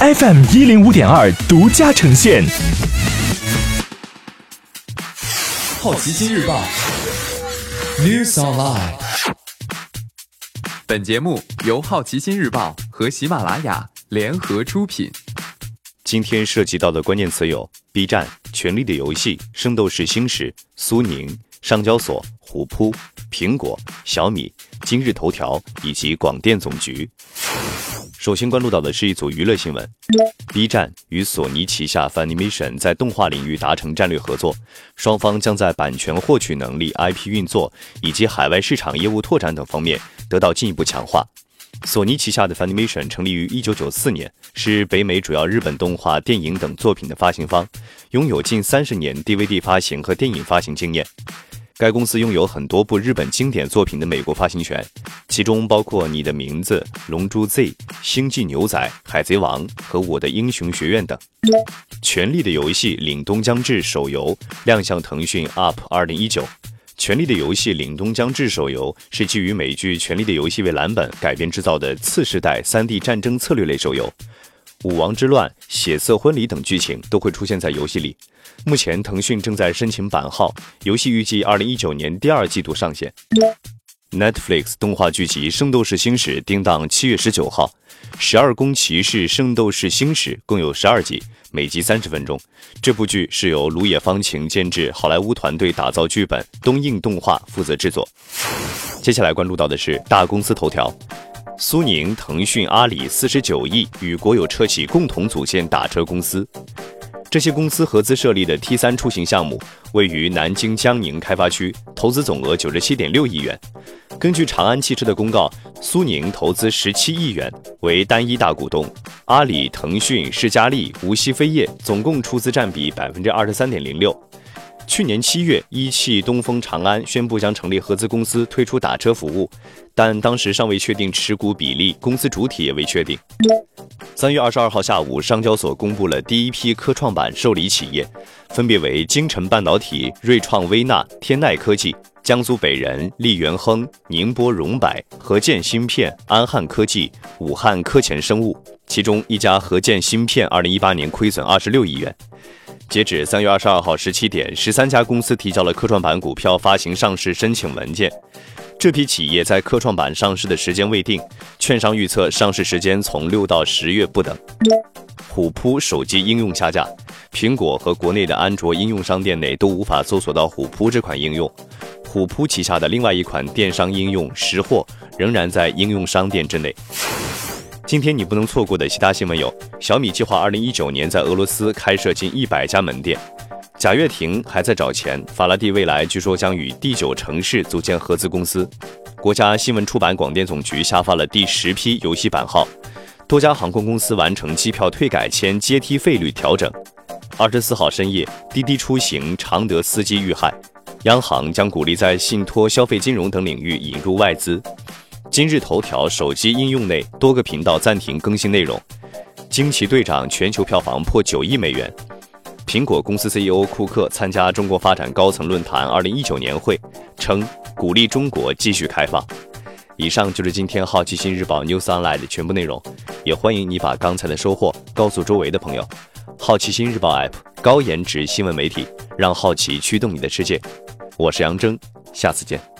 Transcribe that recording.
FM 一零五点二独家呈现。好奇心日报，News Online。本节目由好奇心日报和喜马拉雅联合出品。今天涉及到的关键词有：B 站、权力的游戏、圣斗士星矢、苏宁、上交所、虎扑、苹果、小米、今日头条以及广电总局。首先关注到的是一组娱乐新闻：B 站与索尼旗下 Funimation 在动画领域达成战略合作，双方将在版权获取能力、IP 运作以及海外市场业务拓展等方面得到进一步强化。索尼旗下的 Funimation 成立于1994年，是北美主要日本动画、电影等作品的发行方，拥有近三十年 DVD 发行和电影发行经验。该公司拥有很多部日本经典作品的美国发行权，其中包括《你的名字》《龙珠 Z》《星际牛仔》《海贼王》和《我的英雄学院》等。《权力的游戏：凛冬将至》手游亮相腾讯 UP 2019。《权力的游戏：凛冬将至》手游是基于美剧《权力的游戏》为蓝本改编制造的次世代 3D 战争策略类手游。武王之乱、血色婚礼等剧情都会出现在游戏里。目前，腾讯正在申请版号，游戏预计二零一九年第二季度上线。Netflix 动画剧集《圣斗士星矢》定档七月十九号，《十二宫骑士圣斗士星矢》共有十二集，每集三十分钟。这部剧是由芦野芳晴监制，好莱坞团队打造剧本，东映动画负责制作。接下来关注到的是大公司头条。苏宁、腾讯、阿里四十九亿与国有车企共同组建打车公司。这些公司合资设立的 T 三出行项目位于南京江宁开发区，投资总额九十七点六亿元。根据长安汽车的公告，苏宁投资十七亿元，为单一大股东。阿里、腾讯、世嘉丽、无锡飞业总共出资占比百分之二十三点零六。去年七月，一汽东风长安宣布将成立合资公司推出打车服务，但当时尚未确定持股比例，公司主体也未确定。三月二十二号下午，上交所公布了第一批科创板受理企业，分别为京城半导体、瑞创微纳、天籁科技、江苏北人、利元亨、宁波荣百、合建芯片、安汉科技、武汉科前生物。其中一家合建芯片，二零一八年亏损二十六亿元。截止三月二十二号十七点，十三家公司提交了科创板股票发行上市申请文件。这批企业在科创板上市的时间未定，券商预测上市时间从六到十月不等。虎扑手机应用下架，苹果和国内的安卓应用商店内都无法搜索到虎扑这款应用。虎扑旗下的另外一款电商应用识货仍然在应用商店之内。今天你不能错过的其他新闻有：小米计划二零一九年在俄罗斯开设近一百家门店；贾跃亭还在找钱；法拉第未来据说将与第九城市组建合资公司；国家新闻出版广电总局下发了第十批游戏版号；多家航空公司完成机票退改签阶梯费率调整；二十四号深夜，滴滴出行常德司机遇害；央行将鼓励在信托、消费金融等领域引入外资。今日头条手机应用内多个频道暂停更新内容。惊奇队长全球票房破九亿美元。苹果公司 CEO 库克参加中国发展高层论坛二零一九年会，称鼓励中国继续开放。以上就是今天好奇心日报 News Online 的全部内容，也欢迎你把刚才的收获告诉周围的朋友。好奇心日报 App 高颜值新闻媒体，让好奇驱动你的世界。我是杨征，下次见。